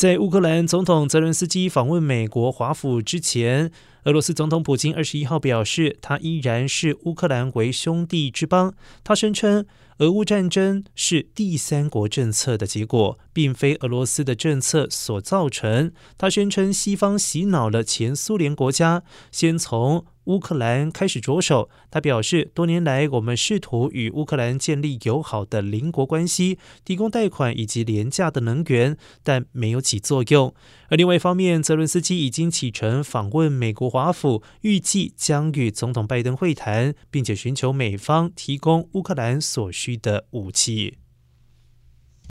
在乌克兰总统泽伦斯基访问美国华府之前，俄罗斯总统普京二十一号表示，他依然视乌克兰为兄弟之邦。他声称，俄乌战争是第三国政策的结果，并非俄罗斯的政策所造成。他宣称，西方洗脑了前苏联国家，先从。乌克兰开始着手，他表示，多年来我们试图与乌克兰建立友好的邻国关系，提供贷款以及廉价的能源，但没有起作用。而另外一方面，泽伦斯基已经启程访问美国华府，预计将与总统拜登会谈，并且寻求美方提供乌克兰所需的武器。